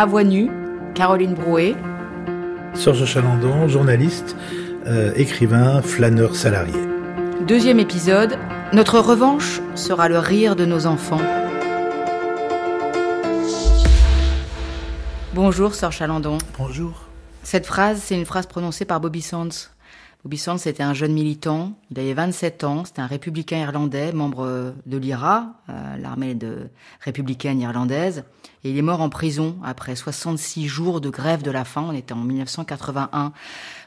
À voix nue, Caroline Brouet. Serge Chalandon, journaliste, euh, écrivain, flâneur salarié. Deuxième épisode, notre revanche sera le rire de nos enfants. Bonjour, Sœur Chalandon. Bonjour. Cette phrase, c'est une phrase prononcée par Bobby Sands. Bobby Sands était un jeune militant, il avait 27 ans, c'était un républicain irlandais, membre de l'IRA, euh, l'armée de républicaine irlandaise, et il est mort en prison après 66 jours de grève de la faim, on était en 1981.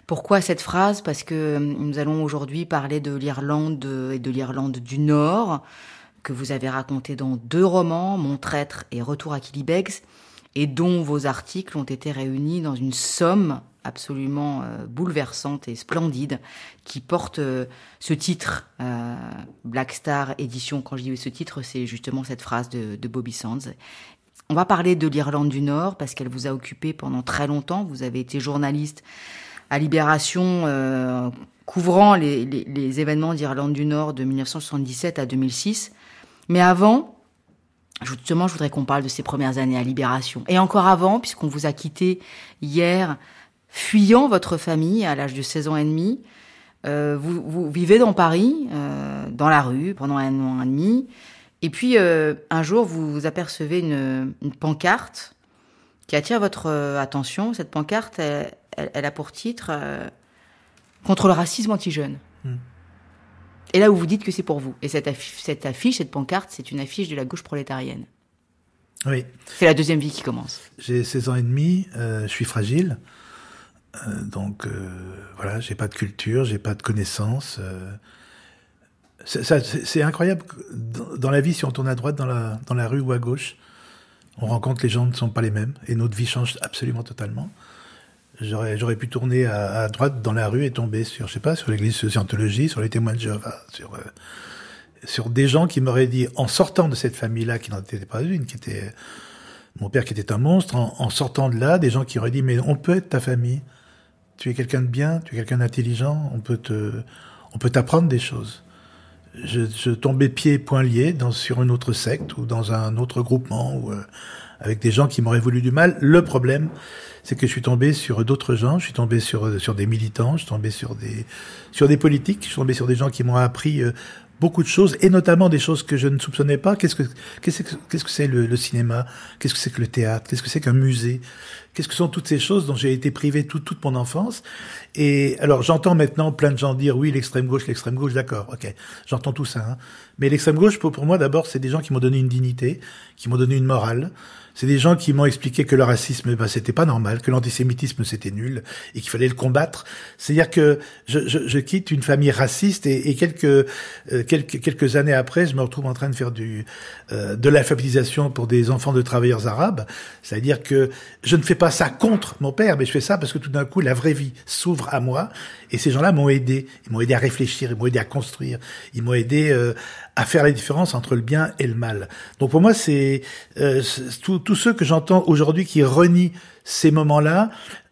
Pourquoi cette phrase? Parce que euh, nous allons aujourd'hui parler de l'Irlande et de l'Irlande du Nord, que vous avez raconté dans deux romans, Mon traître et Retour à Killybegs, et dont vos articles ont été réunis dans une somme absolument euh, bouleversante et splendide qui porte euh, ce titre euh, Black Star édition quand je dis ce titre c'est justement cette phrase de, Bobby Sands. On va parler de l'Irlande du Nord parce qu'elle vous a occupé pendant très longtemps. Vous avez été journaliste à Libération couvrant les, les événements d'Irlande du Nord de 1977 à 2006 mais avant Justement, je voudrais qu'on parle de ces premières années à Libération. Et encore avant, puisqu'on vous a quitté hier fuyant votre famille à l'âge de 16 ans et demi. Euh, vous, vous, vivez dans Paris, euh, dans la rue, pendant un an et demi. Et puis, euh, un jour, vous apercevez une, une, pancarte qui attire votre attention. Cette pancarte, elle, elle, elle a pour titre Contre le racisme anti-jeune. Hmm. Et là où vous dites que c'est pour vous. Et cette affiche, cette, affiche, cette pancarte, c'est une affiche de la gauche prolétarienne. Oui. C'est la deuxième vie qui commence. J'ai 16 ans et demi, je suis fragile. Euh, donc euh, voilà, j'ai pas de culture, j'ai pas de connaissances. Euh, c'est incroyable. Dans la vie, si on tourne à droite dans la, dans la rue ou à gauche, on rencontre les gens ne sont pas les mêmes et notre vie change absolument totalement. J'aurais pu tourner à, droite dans la rue et tomber sur, je sais pas, sur l'église de Scientologie, sur les témoins de Jéhovah, sur, sur des gens qui m'auraient dit, en sortant de cette famille-là, qui n'en était pas une, qui était mon père qui était un monstre, en, en, sortant de là, des gens qui auraient dit, mais on peut être ta famille tu es quelqu'un de bien, tu es quelqu'un d'intelligent, on peut te, on peut t'apprendre des choses. Je, tombais pieds et poings liés dans, sur une autre secte ou dans un autre groupement ou euh, avec des gens qui m'auraient voulu du mal. Le problème, c'est que je suis tombé sur d'autres gens, je suis tombé sur sur des militants, je suis tombé sur des sur des politiques, je suis tombé sur des gens qui m'ont appris euh, beaucoup de choses, et notamment des choses que je ne soupçonnais pas. Qu'est-ce que qu'est-ce que qu'est-ce que c'est le, le, cinéma? Qu'est-ce que c'est que le théâtre? Qu'est-ce que c'est qu'un musée? Qu'est-ce que sont toutes ces choses dont j'ai été privé toute toute mon enfance? Et alors j'entends maintenant plein de gens dire oui l'extrême gauche, l'extrême gauche, d'accord, ok, j'entends tout ça. Hein. Mais l'extrême gauche pour, pour moi d'abord c'est des gens qui m'ont donné une dignité, qui m'ont donné une morale. C'est des gens qui m'ont expliqué que le racisme, ben, c'était pas normal, que l'antisémitisme c'était nul et qu'il fallait le combattre. C'est-à-dire que je, je, je, quitte une famille raciste et, et quelques, euh, quelques quelques années après, je me retrouve en train de faire du euh, de l'alphabétisation pour des enfants de travailleurs arabes. C'est-à-dire que je ne fais pas ça contre mon père, mais je fais ça parce que tout d'un coup la vraie vie s'ouvre à moi et ces gens-là m'ont aidé. Ils m'ont aidé à réfléchir, ils m'ont aidé à construire, ils m'ont aidé euh, à faire la différence entre le bien et le mal. Donc pour moi, c'est euh, tous ceux que j'entends aujourd'hui qui renient ces moments-là,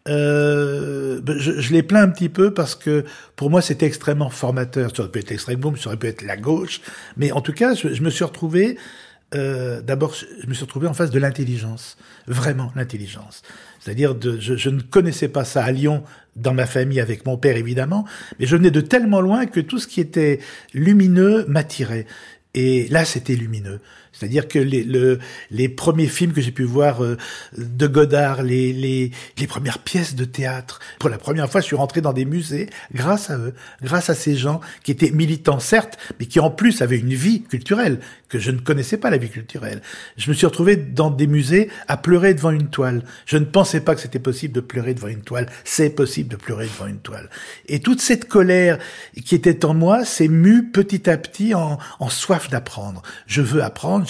euh, je, je, les plains un petit peu parce que pour moi c'était extrêmement formateur. Ça aurait pu être l'extrême gauche, ça aurait pu être la gauche, mais en tout cas, je, je me suis retrouvé. Euh, D'abord, je me suis retrouvé en face de l'intelligence, vraiment l'intelligence. C'est-à-dire, je, je, ne connaissais pas ça à Lyon, dans ma famille, avec mon père évidemment, mais je venais de tellement loin que tout ce qui était lumineux m'attirait. Et là, c'était lumineux. C'est-à-dire que les, le, les premiers films que j'ai pu voir euh, de Godard, les, les, les premières pièces de théâtre, pour la première fois, je suis rentré dans des musées grâce à eux, grâce à ces gens qui étaient militants, certes, mais qui en plus avaient une vie culturelle, que je ne connaissais pas la vie culturelle. Je me suis retrouvé dans des musées à pleurer devant une toile. Je ne pensais pas que c'était possible de pleurer devant une toile. C'est possible de pleurer devant une toile. Et toute cette colère qui était en moi s'est mue petit à petit en, en soif d'apprendre. Je veux apprendre,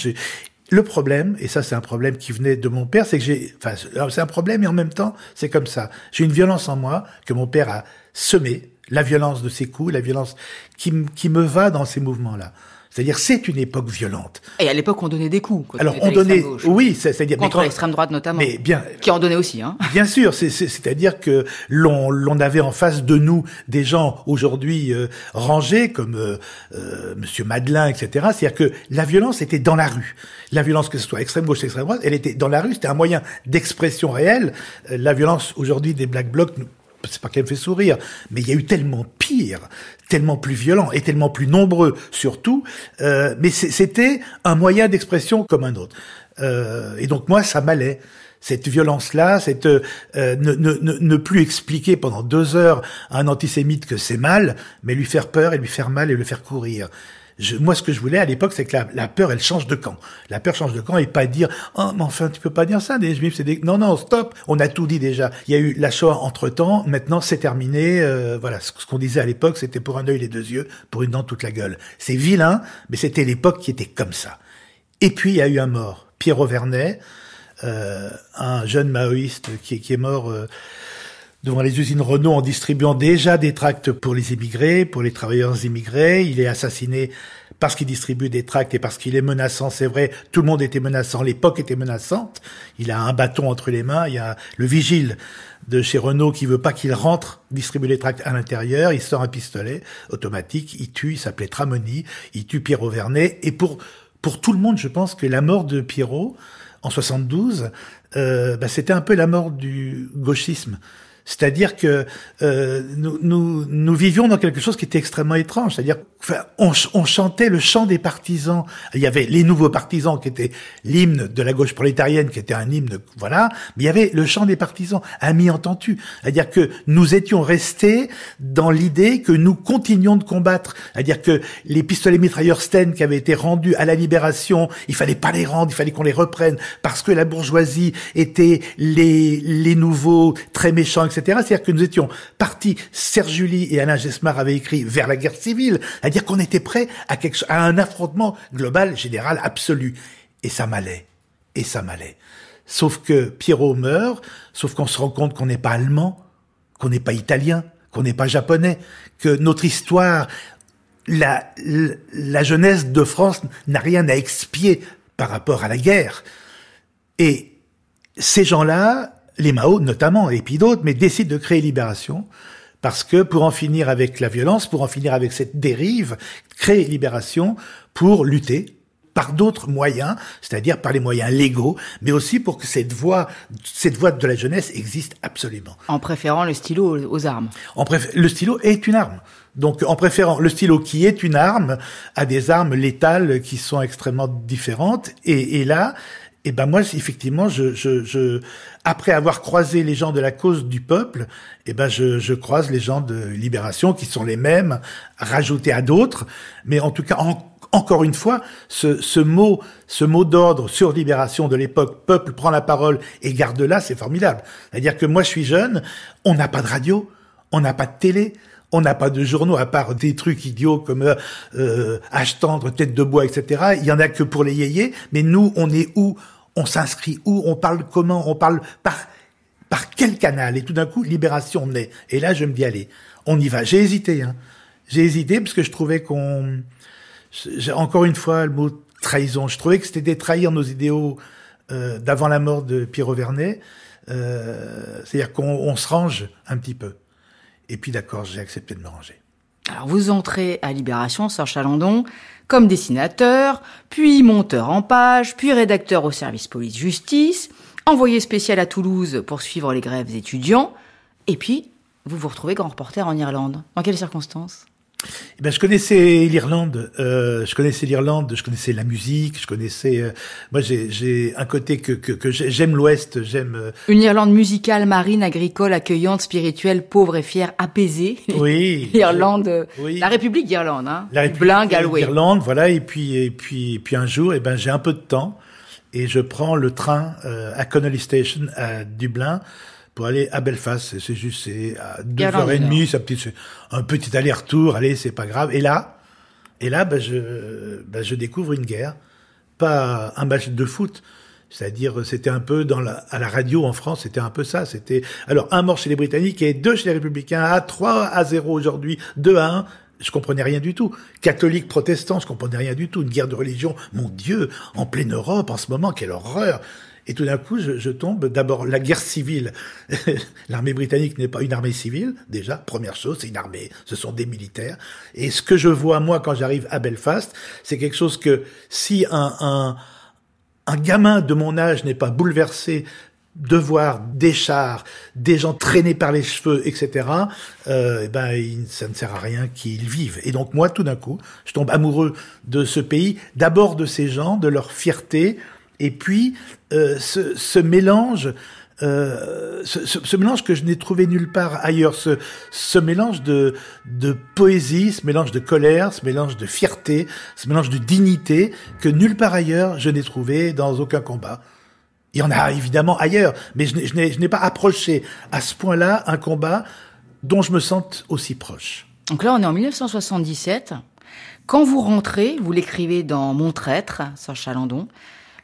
le problème, et ça c'est un problème qui venait de mon père, c'est que j'ai, enfin c'est un problème et en même temps c'est comme ça. J'ai une violence en moi que mon père a semée, la violence de ses coups, la violence qui, qui me va dans ces mouvements-là. C'est-à-dire, c'est une époque violente. Et à l'époque, on donnait des coups. Quand Alors, on, donnait, gauche. oui, c'est- c'est-à-dire, Contre quand- l'extrême droite notamment. mais bien, Qui en donnait aussi, hein. Bien sûr, c'est- c'est- c'est-à-dire que l'on l'on avait en face de nous des gens aujourd'hui euh, rangés comme euh, euh, Monsieur Madelin, etc. C'est-à-dire que la violence était dans la rue. La violence, que ce soit extrême gauche, extrême droite, elle était dans la rue. C'était un moyen d'expression réelle. Euh, La violence aujourd'hui des Black Blocs, c'est pas qu'elle me fait sourire, mais il y a eu tellement pire, tellement plus violent et tellement plus nombreux surtout. Euh, mais c'était un moyen d'expression comme un autre. Euh, et donc moi, ça m'allait cette violence-là, cette euh, ne, ne, ne plus expliquer pendant deux heures à un antisémite que c'est mal, mais lui faire peur et lui faire mal et le faire courir. Je, moi, ce que je voulais à l'époque, c'est que la, la peur, elle change de camp. La peur change de camp et pas dire oh mais enfin tu peux pas dire ça des juifs c'est des non non stop. On a tout dit déjà. Il y a eu la Shoah entre temps maintenant c'est terminé. Euh, voilà. Ce, qu'on disait à l'époque c'était pour un œil les deux yeux pour une dent toute la gueule. C'est vilain mais c'était l'époque qui était comme ça. Et puis il y a eu un mort. Pierrot Vernet euh, un jeune maoïste qui, qui est mort euh, devant les usines Renault en distribuant déjà des tracts pour les immigrés, pour les travailleurs immigrés. Il est assassiné parce qu'il distribue des tracts et parce qu'il est menaçant. C'est vrai, tout le monde était menaçant, l'époque était menaçante. Il a un bâton entre les mains. Il y a le vigile de chez Renault qui veut pas qu'il rentre distribuer les tracts à l'intérieur. Il sort un pistolet automatique. Il tue. Il s'appelait Tramoni. Il tue Pierrot Vernet. Et pour pour tout le monde, je pense que la mort de Pierrot en 72, euh, bah, c'était un peu la mort du gauchisme. C'est-à-dire que euh, nous, nous, nous vivions dans quelque chose qui était extrêmement étrange. C'est-à-dire, enfin, on, on chantait le chant des partisans. Il y avait les nouveaux partisans qui étaient l'hymne de la gauche prolétarienne, qui était un hymne, voilà. Mais il y avait le chant des partisans, ami entendu. C'est-à-dire que nous étions restés dans l'idée que nous continuions de combattre. C'est-à-dire que les pistolets mitrailleurs Sten qui avaient été rendus à la libération, il fallait pas les rendre, il fallait qu'on les reprenne parce que la bourgeoisie était les, les nouveaux très méchants, etc. C'est-à-dire que nous étions partis, Serge Julie et Alain Gesmar avaient écrit vers la guerre civile, c'est-à-dire qu'on était prêts à, un affrontement global, général, absolu. Et ça m'allait. Et ça m'allait. Sauf que Pierrot meurt, sauf qu'on se rend compte qu'on n'est pas allemand, qu'on n'est pas italien, qu'on n'est pas japonais, que notre histoire, la jeunesse de France n'a rien à expier par rapport à la guerre. Et ces gens-là, les Mao notamment, et puis d'autres, mais décident de créer Libération parce que pour en finir avec la violence, pour en finir avec cette dérive, créer Libération pour lutter par d'autres moyens, c'est-à-dire par les moyens légaux, mais aussi pour que cette voie, cette voie de la jeunesse existe absolument. En préférant le stylo aux, armes. En le stylo est une arme. Donc, en préférant le stylo qui est une arme à des armes létales qui sont extrêmement différentes. Et, et là, eh ben moi, effectivement, je, je, je, après avoir croisé les gens de la cause du peuple, eh ben je, je croise les gens de libération qui sont les mêmes, rajoutés à d'autres. Mais en tout cas, en, encore une fois, ce, ce mot, ce mot d'ordre sur libération de l'époque, peuple prend la parole et garde là, c'est formidable. C'est-à-dire que moi, je suis jeune, on n'a pas de radio, on n'a pas de télé. On n'a pas de journaux à part des trucs idiots comme euh, H tendre, tête de bois, etc. Il y en a que pour les yéyés. Mais nous, on est où? On s'inscrit où? On parle comment? On parle par par quel canal? Et tout d'un coup, Libération naît. Et là, je me dis allez, on y va. J'ai hésité. Hein. J'ai hésité parce que je trouvais qu'on encore une fois le mot trahison. Je trouvais que c'était de trahir nos idéaux euh, d'avant la mort de Pierrot Vernet. Euh, C'est-à-dire qu'on on se range un petit peu. Et puis d'accord, j'ai accepté de me ranger. Alors vous entrez à Libération, Serge Chalandon, comme dessinateur, puis monteur en page, puis rédacteur au service police-justice, envoyé spécial à Toulouse pour suivre les grèves étudiants, et puis vous vous retrouvez grand reporter en Irlande. Dans quelles circonstances? Eh ben, je connaissais l'Irlande, euh, je connaissais l'Irlande, je connaissais la musique, je connaissais. euh, moi, j'ai- un côté que, que, que j'ai- j'aime l'Ouest, j'aime. euh, Une Irlande musicale, marine, agricole, accueillante, spirituelle, pauvre et fière, apaisée. oui. L'Irlande, euh, Oui. la République d'Irlande, hein. La République d'Irlande, voilà. Et puis, et puis, et puis un jour, eh ben, j'ai un peu de temps et je prends le train euh, à Connolly Station à Dublin pour aller à Belfast. C'est- juste, c'est à deux Irlande heures et du demie, ça petit, un petit aller-retour. Allez, c'est pas grave. Et là, et là, ben, je, ben, je découvre une guerre, pas un match de foot. C'est-à-dire, c'était un peu dans la, à la radio en France, c'était un peu ça. C'était alors un mort chez les Britanniques et deux chez les Républicains, à 3 à 0 aujourd'hui, 2 à 1 je comprenais rien du tout. Catholique, protestant, je comprenais rien du tout. Une guerre de religion, mon Dieu, en pleine Europe en ce moment, quelle horreur. Et tout d'un coup, je, je tombe d'abord la guerre civile. L'armée britannique n'est pas une armée civile, déjà, première chose, c'est une armée, ce sont des militaires. Et ce que je vois, moi, quand j'arrive à Belfast, c'est quelque chose que si un, un, un gamin de mon âge n'est pas bouleversé de voir des chars, des gens traînés par les cheveux, etc., euh, eh ben, ça ne sert à rien qu'ils vivent. Et donc moi, tout d'un coup, je tombe amoureux de ce pays, d'abord de ces gens, de leur fierté, et puis euh, ce, mélange, euh, ce, mélange que je n'ai trouvé nulle part ailleurs, ce, ce mélange de, de poésie, ce mélange de colère, ce mélange de fierté, ce mélange de dignité que nulle part ailleurs je n'ai trouvé dans aucun combat. Il y en a évidemment ailleurs, mais je n'ai pas approché à ce point-là un combat dont je me sente aussi proche. Donc là, on est en 1977. Quand vous rentrez, vous l'écrivez dans Mon traître, Serge Chalandon,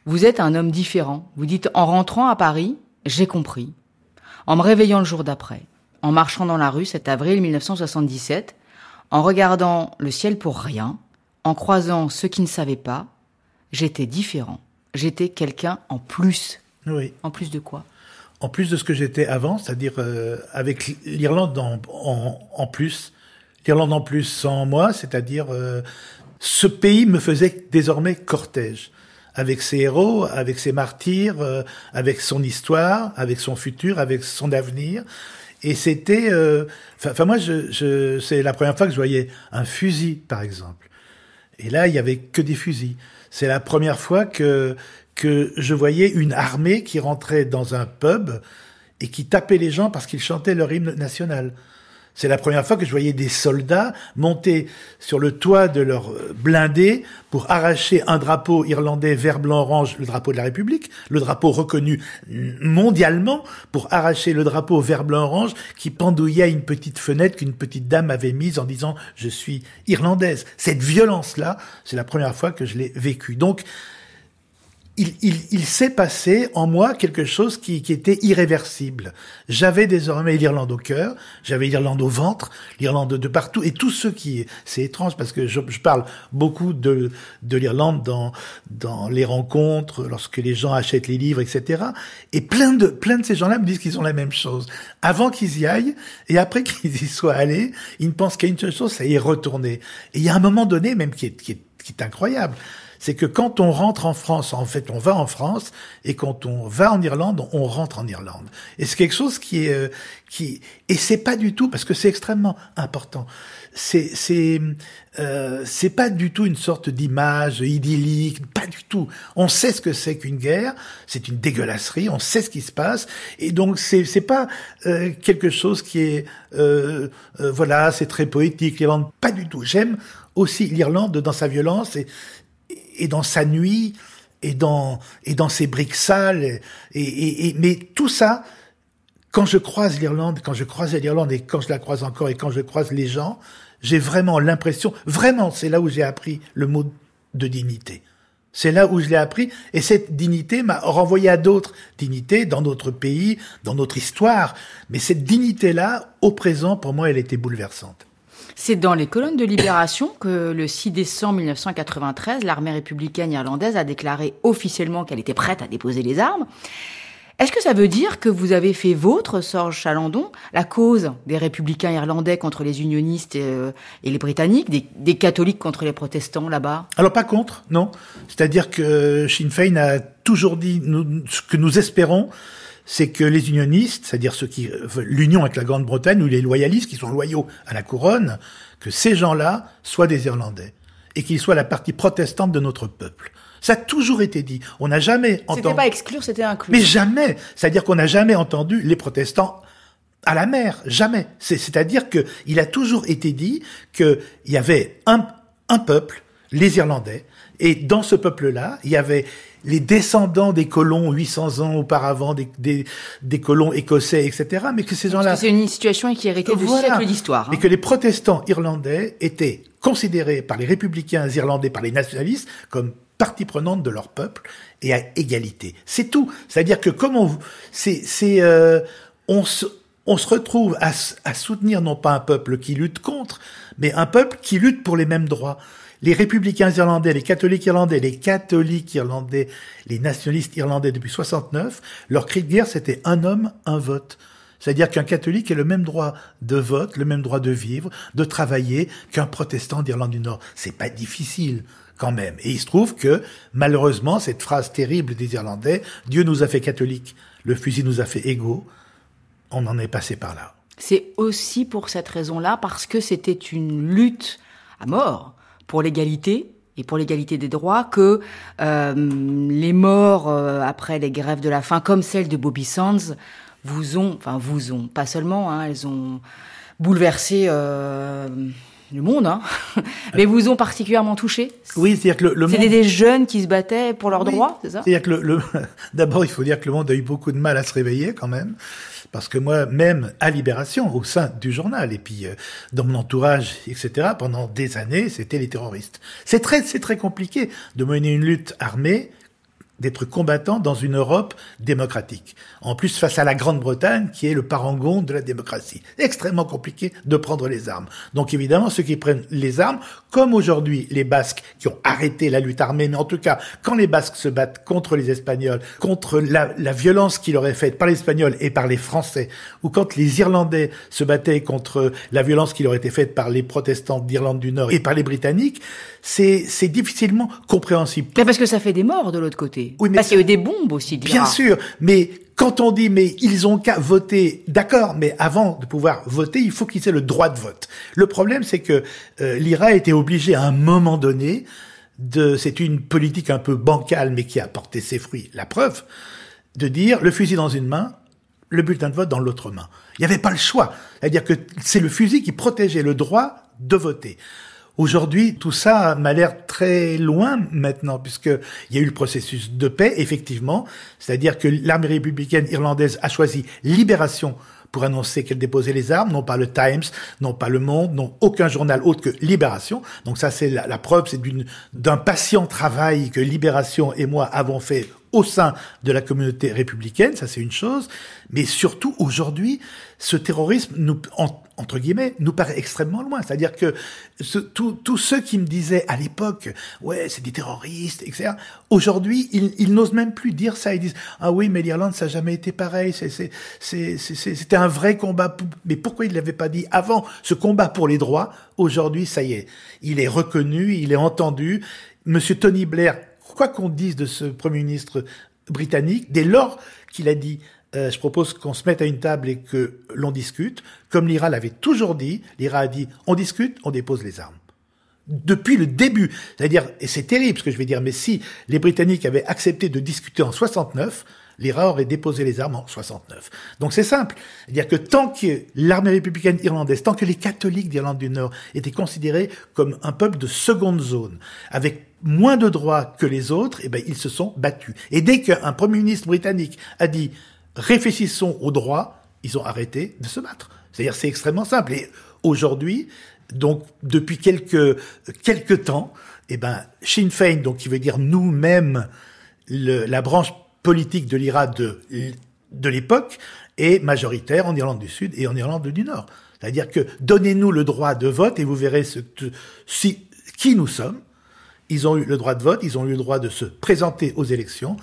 vous êtes un homme différent. Vous dites, en rentrant à Paris, j'ai compris. En me réveillant le jour d'après, en marchant dans la rue cet avril 1977, en regardant le ciel pour rien, en croisant ceux qui ne savaient pas, j'étais différent j'étais quelqu'un en plus. Oui. En plus de quoi? En plus de ce que j'étais avant, c'est-à-dire euh, avec l'Irlande en, en, plus. L'Irlande en plus sans moi, c'est-à-dire euh, ce pays me faisait désormais cortège avec ses héros, avec ses martyrs, euh, avec son histoire, avec son futur, avec son avenir. Et c'était, enfin moi, je, je c'est la première fois que je voyais un fusil, par exemple. Et là, il y avait que des fusils. C'est la première fois que, que je voyais une armée qui rentrait dans un pub et qui tapait les gens parce qu'ils chantaient leur hymne national. C'est la première fois que je voyais des soldats monter sur le toit de leur blindé pour arracher un drapeau irlandais vert, blanc, orange, le drapeau de la République, le drapeau reconnu mondialement, pour arracher le drapeau vert, blanc, orange qui pendouillait une petite fenêtre qu'une petite dame avait mise en disant je suis irlandaise. Cette violence-là, c'est la première fois que je l'ai vécue. Donc, il, il, il s'est passé en moi quelque chose qui, qui était irréversible. J'avais désormais l'Irlande au cœur, j'avais l'Irlande au ventre, l'Irlande de partout, et tout ce qui... C'est étrange parce que je, je, parle beaucoup de, de l'Irlande dans, dans les rencontres, lorsque les gens achètent les livres, etc. Et plein de, plein de ces gens-là me disent qu'ils ont la même chose. Avant qu'ils y aillent, et après qu'ils y soient allés, ils ne pensent qu'à une seule chose, c'est y retourner. Et il y a un moment donné même qui est, qui est, qui est incroyable c'est que quand on rentre en France, en fait, on va en France, et quand on va en Irlande, on rentre en Irlande. Et c'est quelque chose qui est, euh, qui, et c'est pas du tout, parce que c'est extrêmement important. C'est, c'est, euh, c'est pas du tout une sorte d'image idyllique, pas du tout. On sait ce que c'est qu'une guerre, c'est une dégueulasserie, on sait ce qui se passe, et donc c'est, c'est pas euh, quelque chose qui est, euh, euh voilà, c'est très poétique. L'Irlande, pas du tout. J'aime aussi l'Irlande dans sa violence et et dans sa nuit, et dans, et dans ses briques sales. Et, et, et, mais tout ça, quand je croise l'Irlande, quand je croise l'Irlande et quand je la croise encore et quand je croise les gens, j'ai vraiment l'impression, vraiment, c'est là où j'ai appris le mot de dignité. C'est là où je l'ai appris, et cette dignité m'a renvoyé à d'autres dignités dans notre pays, dans notre histoire. Mais cette dignité-là, au présent, pour moi, elle était bouleversante. C'est dans les colonnes de Libération que le 6 décembre 1993, l'armée républicaine irlandaise a déclaré officiellement qu'elle était prête à déposer les armes. Est-ce que ça veut dire que vous avez fait vôtre, Sorge Chalandon, la cause des républicains irlandais contre les unionistes et, euh, les britanniques, des, catholiques contre les protestants là-bas? Alors pas contre, non. C'est-à-dire que Sinn Féin a toujours dit ce que nous espérons, c'est que les unionistes, c'est-à-dire ceux qui veulent l'union avec la Grande-Bretagne ou les loyalistes qui sont loyaux à la couronne, que ces gens-là soient des Irlandais et qu'ils soient la partie protestante de notre peuple. Ça a toujours été dit. On n'a jamais entendu. C'était pas exclure, c'était inclure. Mais jamais. C'est-à-dire qu'on n'a jamais entendu les protestants à la mer. Jamais. C'est-à-dire que il a toujours été dit qu'il y avait un, un peuple, les Irlandais, et dans ce peuple-là, il y avait les descendants des colons 800 ans auparavant, des, des, des colons écossais, etc. Mais que ces gens-là... C'est une situation qui héritait de siècles d'histoire. Hein. Mais que les protestants irlandais étaient considérés par les républicains irlandais, par les nationalistes, comme partie prenante de leur peuple et à égalité. C'est tout. C'est-à-dire que comment c'est, c'est, euh, on se, on se retrouve à, à soutenir non pas un peuple qui lutte contre, mais un peuple qui lutte pour les mêmes droits les républicains irlandais, les catholiques irlandais, les catholiques irlandais, les nationalistes irlandais depuis 69, leur cri de guerre, c'était un homme, un vote. C'est-à-dire qu'un catholique a le même droit de vote, le même droit de vivre, de travailler qu'un protestant d'Irlande du Nord. C'est pas difficile quand même. Et il se trouve que, malheureusement, cette phrase terrible des Irlandais, Dieu nous a fait catholiques, le fusil nous a fait égaux, on en est passé par là. C'est aussi pour cette raison-là, parce que c'était une lutte à mort pour l'égalité et pour l'égalité des droits que euh, les morts euh, après les grèves de la faim, comme celle de Bobby Sands, vous ont, enfin vous ont, pas seulement, hein, elles ont bouleversé euh, le monde, hein, mais vous ont particulièrement touché. Oui, c'est-à-dire que le, le C'était des jeunes qui se battaient pour leurs droits, c'est ça? C'est-à-dire que le, le... d'abord, il faut dire que le monde a eu beaucoup de mal à se réveiller quand même. Parce que moi, même à Libération, au sein du journal, et puis euh, dans mon entourage, etc., pendant des années, c'était les terroristes. C'est très, c'est très compliqué de mener une lutte armée d'être combattant dans une Europe démocratique. En plus, face à la Grande-Bretagne, qui est le parangon de la démocratie. Extrêmement compliqué de prendre les armes. Donc évidemment, ceux qui prennent les armes, comme aujourd'hui les Basques qui ont arrêté la lutte armée, mais en tout cas, quand les Basques se battent contre les Espagnols, contre la, violence qui leur est faite par les Espagnols et par les Français, ou quand les Irlandais se battaient contre la violence qui leur était faite par les protestants d'Irlande du Nord et par les Britanniques, c'est difficilement compréhensible. Mais parce que ça fait des morts de l'autre côté. Oui, mais parce qu'il y a eu des bombes aussi. Bien sûr, mais quand on dit mais ils ont qu'à voter, d'accord, mais avant de pouvoir voter, il faut qu'ils aient le droit de vote. Le problème, c'est que euh, l'IRA a été obligé à un moment donné de, c'est une politique un peu bancale, mais qui a porté ses fruits. La preuve, de dire le fusil dans une main, le bulletin de vote dans l'autre main. Il n'y avait pas le choix. C'est-à-dire que c'est le fusil qui protégeait le droit de voter. Aujourd'hui, tout ça m'a l'air très loin maintenant, puisqu'il y a eu le processus de paix, effectivement, c'est-à-dire que l'armée républicaine irlandaise a choisi libération pour annoncer qu'elle déposait les armes, non pas le Times, non pas le Monde, non aucun journal autre que Libération. Donc ça, c'est la, la, preuve, c'est d'un patient travail que Libération et moi avons fait au sein de la communauté républicaine, ça c'est une chose, mais surtout aujourd'hui, ce terrorisme, nous, entre guillemets, nous paraît extrêmement loin. C'est-à-dire que tous ceux qui me disaient à l'époque, ouais, c'est des terroristes, etc., aujourd'hui, ils, ils n'osent même plus dire ça. Ils disent, ah oui, mais l'Irlande, ça n'a jamais été pareil, c'était un vrai combat. Mais pourquoi ils ne l'avaient pas dit avant Ce combat pour les droits, aujourd'hui, ça y est, il est reconnu, il est entendu. Monsieur Tony Blair quoi qu'on dise de ce Premier ministre britannique, dès lors qu'il a dit euh, je propose qu'on se mette à une table et que l'on discute, comme l'IRA l'avait toujours dit, l'IRA a dit on discute, on dépose les armes. Depuis le début, c'est-à-dire, et c'est terrible ce que je vais dire, mais si les Britanniques avaient accepté de discuter en 69, l'IRA aurait déposé les armes en 69. Donc c'est simple. C'est-à-dire que tant que l'armée républicaine irlandaise, tant que les catholiques d'Irlande du Nord étaient considérés comme un peuple de seconde zone, avec moins de droits que les autres, eh ben, ils se sont battus. Et dès qu'un premier ministre britannique a dit réfléchissons aux droits, ils ont arrêté de se battre. C'est-à-dire c'est extrêmement simple. Et aujourd'hui, donc depuis quelques quelques temps, eh ben Sinn Féin, donc qui veut dire nous-mêmes, la branche politique de l'IRA de de l'époque est majoritaire en Irlande du Sud et en Irlande du Nord. C'est-à-dire que donnez-nous le droit de vote et vous verrez ce, si, qui nous sommes ils ont eu le droit de vote, ils ont eu le droit de se présenter aux élections,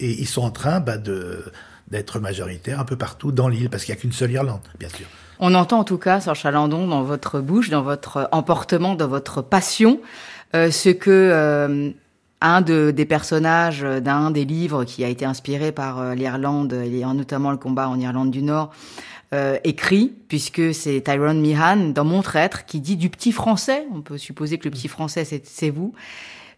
et ils sont en train bah, de d'être majoritaires un peu partout dans l'île, parce qu'il n'y a qu'une seule Irlande, bien sûr. On entend en tout cas, Serge Chalandon, dans votre bouche, dans votre emportement, dans votre passion, euh, ce que euh, un de, des personnages d'un des livres qui a été inspiré par euh, l'Irlande, et notamment le combat en Irlande du Nord, euh, écrit, puisque c'est Tyrone Meehan dans Mon traître qui dit du petit français, on peut supposer que le petit français c'est vous,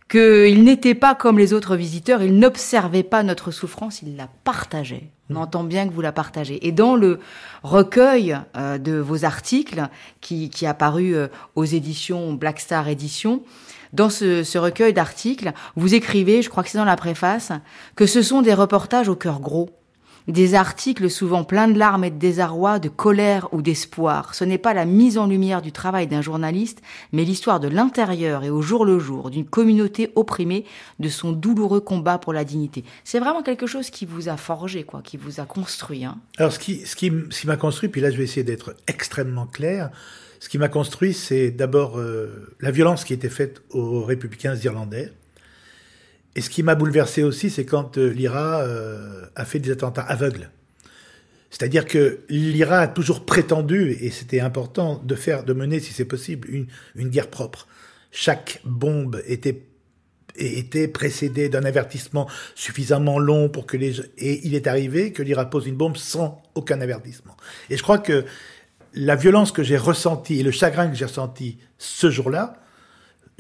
qu'il n'était pas comme les autres visiteurs, il n'observait pas notre souffrance, il la partageait. On entend bien que vous la partagez. Et dans le recueil euh, de vos articles, qui, qui a paru euh, aux éditions Black Star Éditions, dans ce, ce recueil d'articles, vous écrivez, je crois que c'est dans la préface, que ce sont des reportages au cœur gros des articles souvent pleins de larmes et de désarroi, de colère ou d'espoir. Ce n'est pas la mise en lumière du travail d'un journaliste, mais l'histoire de l'intérieur et au jour le jour d'une communauté opprimée, de son douloureux combat pour la dignité. C'est vraiment quelque chose qui vous a forgé, quoi, qui vous a construit. Hein. Alors, ce qui, ce qui, ce qui m'a construit, puis là, je vais essayer d'être extrêmement clair. Ce qui m'a construit, c'est d'abord euh, la violence qui était faite aux républicains irlandais. Et ce qui m'a bouleversé aussi, c'est quand euh, l'IRA euh, a fait des attentats aveugles. C'est-à-dire que l'IRA a toujours prétendu, et c'était important, de faire, de mener, si c'est possible, une, guerre propre. Chaque bombe était était précédée d'un avertissement suffisamment long pour que les et il est arrivé que l'IRA pose une bombe sans aucun avertissement. Et je crois que la violence que j'ai ressentie et le chagrin que j'ai ressenti ce jour-là,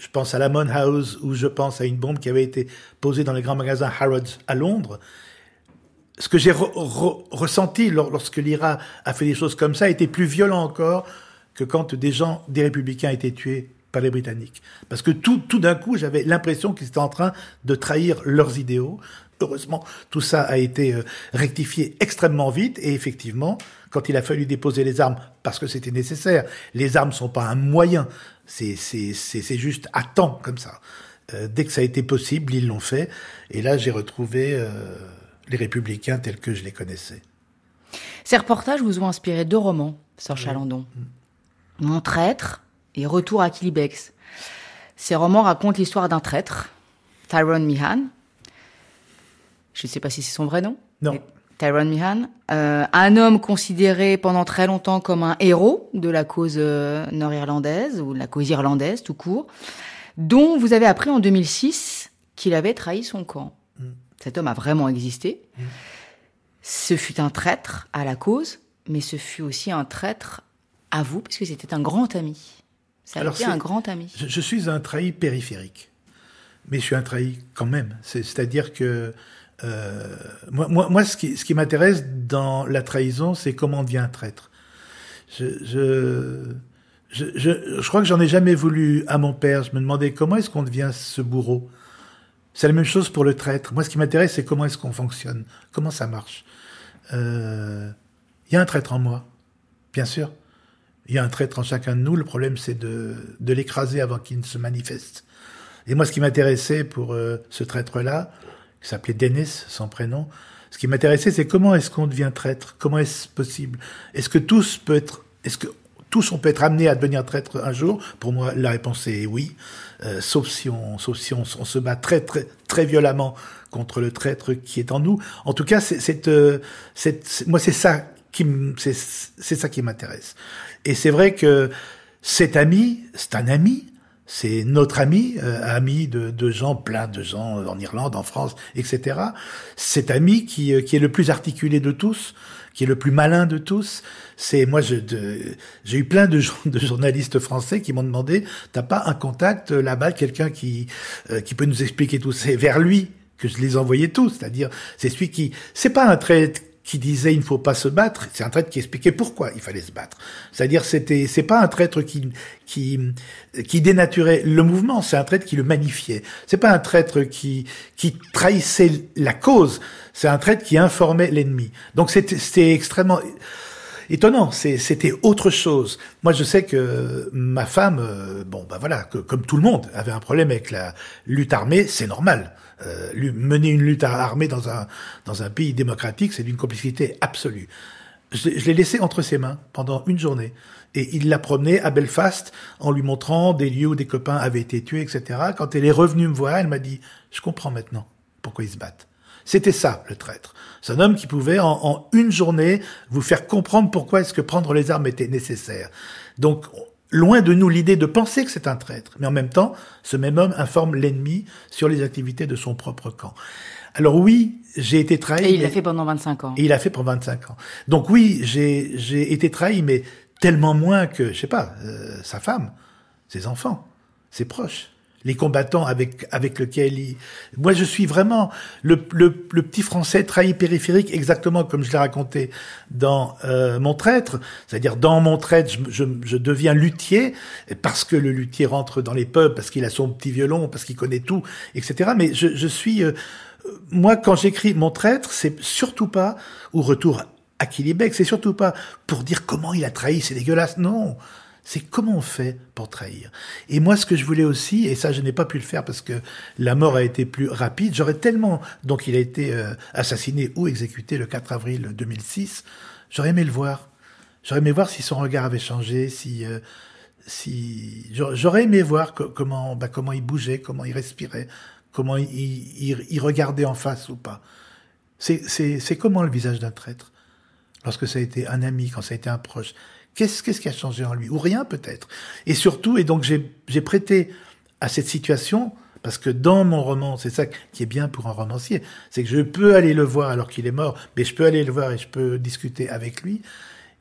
je pense à la Mon House ou je pense à une bombe qui avait été posée dans les grands magasins Harrods à Londres. Ce que j'ai ressenti lorsque l'IRA a fait des choses comme ça était plus violent encore que quand des gens, des républicains étaient tués par les Britanniques. Parce que tout, tout d'un coup, j'avais l'impression qu'ils étaient en train de trahir leurs idéaux. Heureusement, tout ça a été euh, rectifié extrêmement vite et effectivement, quand il a fallu déposer les armes, parce que c'était nécessaire, les armes sont pas un moyen, c'est c'est juste à temps comme ça. Euh, dès que ça a été possible, ils l'ont fait. Et là, j'ai retrouvé euh, les républicains tels que je les connaissais. Ces reportages vous ont inspiré deux romans, Sir Chalandon. Mon traître et Retour à Kilibex. Ces romans racontent l'histoire d'un traître, Tyrone Meehan. Je ne sais pas si c'est son vrai nom. Non. Tyrone Meehan, euh, un homme considéré pendant très longtemps comme un héros de la cause euh, nord-irlandaise ou de la cause irlandaise tout court, dont vous avez appris en 2006 qu'il avait trahi son camp. Mm. Cet homme a vraiment existé. Mm. Ce fut un traître à la cause, mais ce fut aussi un traître à vous, puisque c'était un grand ami. Ça a été un grand ami. Je, je, suis un trahi périphérique, mais je suis un trahi quand même. C'est-à-dire que euh, moi, moi, moi, ce qui, ce qui m'intéresse dans la trahison, c'est comment on devient un traître. Je, je, je, je, crois que j'en ai jamais voulu à mon père. Je me demandais comment est-ce qu'on devient ce bourreau. C'est la même chose pour le traître. Moi, ce qui m'intéresse, c'est comment est-ce qu'on fonctionne, comment ça marche. Il euh, y a un traître en moi, bien sûr. Il y a un traître en chacun de nous. Le problème, c'est de, de l'écraser avant qu'il ne se manifeste. Et moi, ce qui m'intéressait pour euh, ce traître-là, qui s'appelait Denis, son prénom. Ce qui m'intéressait, c'est comment est-ce qu'on devient traître? Comment est-ce possible? Est-ce que tous peut être, est-ce que tous on peut être amenés à devenir traître un jour? Pour moi, la réponse est oui, euh, sauf si on, sauf si on, se bat très très très violemment contre le traître qui est en nous. En tout cas, c'est, euh, moi c'est ça qui c'est, c'est ça qui m'intéresse. Et c'est vrai que cet ami, c'est un ami, c'est notre ami, euh, ami de, de, gens, plein de gens en Irlande, en France, etc. Cet ami qui, euh, qui est le plus articulé de tous, qui est le plus malin de tous. C'est moi, j'ai eu plein de, de, journalistes français qui m'ont demandé, t'as pas un contact euh, là-bas, quelqu'un qui, qui peut nous expliquer tout C'est vers lui que je les envoyais tous, c'est-à-dire c'est celui qui, c'est pas un trait qui disait il ne faut pas se battre, c'est un traître qui expliquait pourquoi il fallait se battre. C'est-à-dire c'était c'est pas un traître qui qui qui dénaturait le mouvement, c'est un traître qui le magnifiait. C'est pas un traître qui qui trahissait la cause, c'est un traître qui informait l'ennemi. Donc c'était extrêmement étonnant. C'était autre chose. Moi, je sais que ma femme, euh, bon, bah voilà, que, comme tout le monde, avait un problème avec la lutte armée. C'est normal. Euh, mener une lutte armée dans un, dans un pays démocratique, c'est d'une complicité absolue. Je, je l'ai laissé entre ses mains pendant une journée. Et il l'a promené à Belfast en lui montrant des lieux où des copains avaient été tués, etc. Quand elle est revenue me voir, elle m'a dit, je comprends maintenant pourquoi ils se battent. C'était ça, le traître. C'est un homme qui pouvait, en, en, une journée, vous faire comprendre pourquoi est-ce que prendre les armes était nécessaire. Donc, Loin de nous l'idée de penser que c'est un traître, mais en même temps, ce même homme informe l'ennemi sur les activités de son propre camp. Alors oui, j'ai été trahi. Et il l'a fait pendant 25 ans. Et il l'a fait pendant 25 ans. Donc oui, j'ai, j'ai été trahi, mais tellement moins que, je sais pas, euh, sa femme, ses enfants, ses proches les combattants avec avec lequel il... moi je suis vraiment le, le, le, petit français trahi périphérique exactement comme je l'ai raconté dans euh, mon traître. C'est-à-dire dans mon traître je, je, je, deviens luthier parce que le luthier rentre dans les pubs parce qu'il a son petit violon parce qu'il connaît tout etc mais je, je suis euh, moi, quand j'écris mon traître, c'est surtout pas ou retour à Kilibec, c'est surtout pas pour dire comment il a trahi, c'est dégueulasse. Non, c'est comment on fait pour trahir. Et moi, ce que je voulais aussi, et ça, je n'ai pas pu le faire parce que la mort a été plus rapide. J'aurais tellement, donc il a été euh, assassiné ou exécuté le 4 avril 2006. J'aurais aimé le voir. J'aurais aimé voir si son regard avait changé, si euh, si j'aurais aimé voir comment bah, comment il bougeait, comment il respirait, comment il, il, regardait en face ou pas. C'est comment le visage d'un traître lorsque ça a été un ami, quand ça a été un proche. Qu'est-ce qu'est-ce qui a changé en lui? Ou rien peut-être. Et surtout, et donc j'ai prêté à cette situation, parce que dans mon roman, c'est ça qui est bien pour un romancier, c'est que je peux aller le voir alors qu'il est mort, mais je peux aller le voir et je peux discuter avec lui.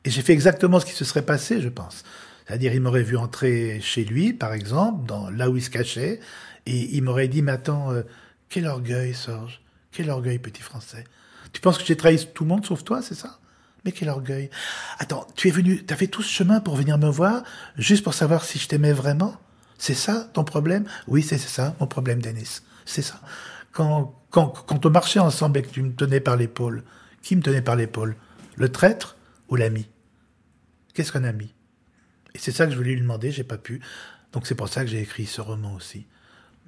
Et j'ai fait exactement ce qui se serait passé, je pense. C'est-à-dire, il m'aurait vu entrer chez lui, par exemple, dans là où il se cachait, et il m'aurait dit, mais attends, euh, quel orgueil, Sorge, quel orgueil, petit Français. Tu penses que j'ai trahi tout le monde sauf toi, c'est ça? Mais quel orgueil. Attends, tu es venu, tu as fait tout ce chemin pour venir me voir, juste pour savoir si je t'aimais vraiment? C'est ça ton problème? Oui, c'est ça, mon problème, Denis. C'est ça. Quand, on marchait ensemble et que tu me tenais par l'épaule, qui me tenait par l'épaule? Le traître ou l'ami? Qu'est-ce qu'un ami? Et c'est ça que je voulais lui demander, j'ai pas pu. Donc c'est pour ça que j'ai écrit ce roman aussi.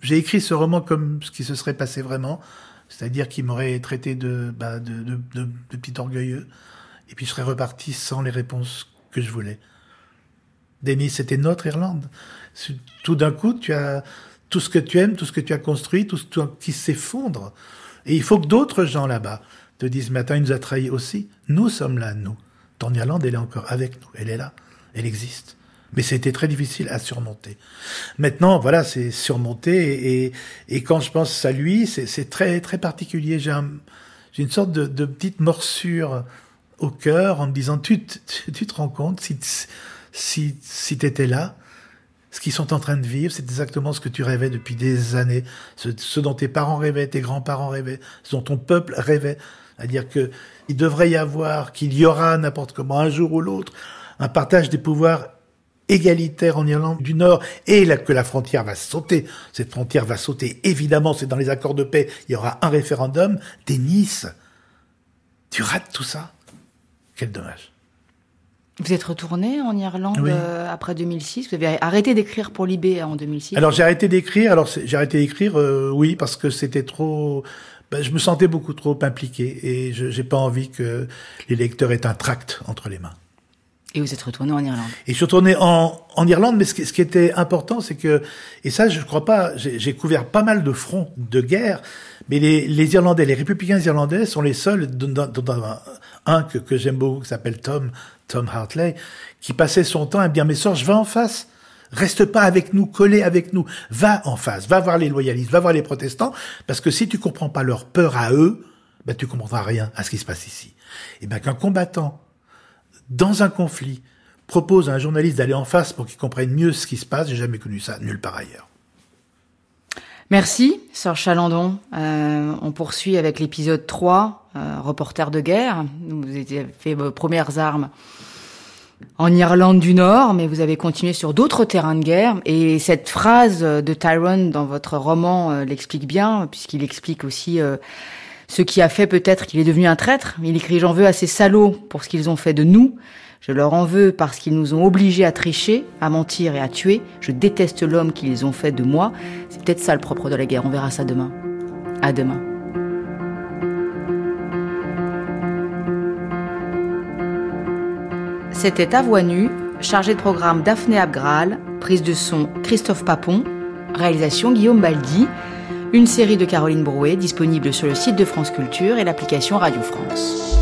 J'ai écrit ce roman comme ce qui se serait passé vraiment, c'est-à-dire qu'il m'aurait traité de, bah, petit orgueilleux, et puis je serais reparti sans les réponses que je voulais. Denis, c'était notre Irlande. Tout d'un coup, tu as tout ce que tu aimes, tout ce que tu as construit, tout ce qui s'effondre. Et il faut que d'autres gens là-bas te disent, mais attends, il nous a trahis aussi. Nous sommes là, nous. Ton Irlande, elle est encore avec nous. Elle est là. Elle existe. Mais c'était très difficile à surmonter. Maintenant, voilà, c'est surmonté. Et, quand je pense à lui, c'est très très particulier. J'ai un, une sorte de, petite morsure au cœur en me disant, tu, tu, tu te rends compte, si, si, si tu étais là, ce qu'ils sont en train de vivre, c'est exactement ce que tu rêvais depuis des années, ce, dont tes parents rêvaient, tes grands-parents rêvaient, ce dont ton peuple rêvait. C'est-à-dire que il devrait y avoir, qu'il y aura n'importe comment un jour ou l'autre, un partage des pouvoirs égalitaire en Irlande du Nord et que la frontière va sauter. Cette frontière va sauter. Évidemment, c'est dans les accords de paix. Il y aura un référendum. Nice. Tu rates tout ça. Quel dommage. Vous êtes retourné en Irlande oui. euh, après 2006. Vous avez arrêté d'écrire pour Libé en 2006. Alors j'ai arrêté d'écrire. Alors j'ai arrêté d'écrire, euh, oui, parce que c'était trop. Ben, je me sentais beaucoup trop impliqué et je j'ai pas envie que les lecteurs aient un tract entre les mains. Et vous êtes retourné en Irlande? Et je suis retourné en, en Irlande, mais ce qui, ce qui était important, c'est que, et ça, je crois pas, j'ai couvert pas mal de fronts de guerre, mais les, les Irlandais, les républicains irlandais sont les seuls, dans, dans, dans un que, que j'aime beaucoup, qui s'appelle Tom, Tom Hartley, qui passait son temps à me dire, mais je va en face. Reste pas avec nous, collé avec nous. Va en face, va voir les loyalistes, va voir les protestants, parce que si tu comprends pas leur peur à eux, ben tu comprendras rien à ce qui se passe ici. Et ben qu'un combattant dans un conflit, propose à un journaliste d'aller en face pour qu'il comprenne mieux ce qui se passe, j'ai jamais connu ça nulle part ailleurs. Merci, Sœur Chalandon. Euh, on poursuit avec l'épisode 3, euh, reporter de guerre. Vous avez fait vos premières armes en Irlande du Nord, mais vous avez continué sur d'autres terrains de guerre. Et cette phrase de Tyrone dans votre roman euh, l'explique bien, puisqu'il explique aussi euh, ce qui a fait peut-être qu'il est devenu un traître. Il écrit J'en veux à ces salauds pour ce qu'ils ont fait de nous. Je leur en veux parce qu'ils nous ont obligés à tricher, à mentir et à tuer. Je déteste l'homme qu'ils ont fait de moi. C'est peut-être ça le propre de la guerre. On verra ça demain. À demain. C'était À chargé de programme Daphné Abgral, prise de son Christophe Papon, réalisation Guillaume Baldi, une série de Caroline Brouet disponible sur le site de France Culture et l'application Radio France.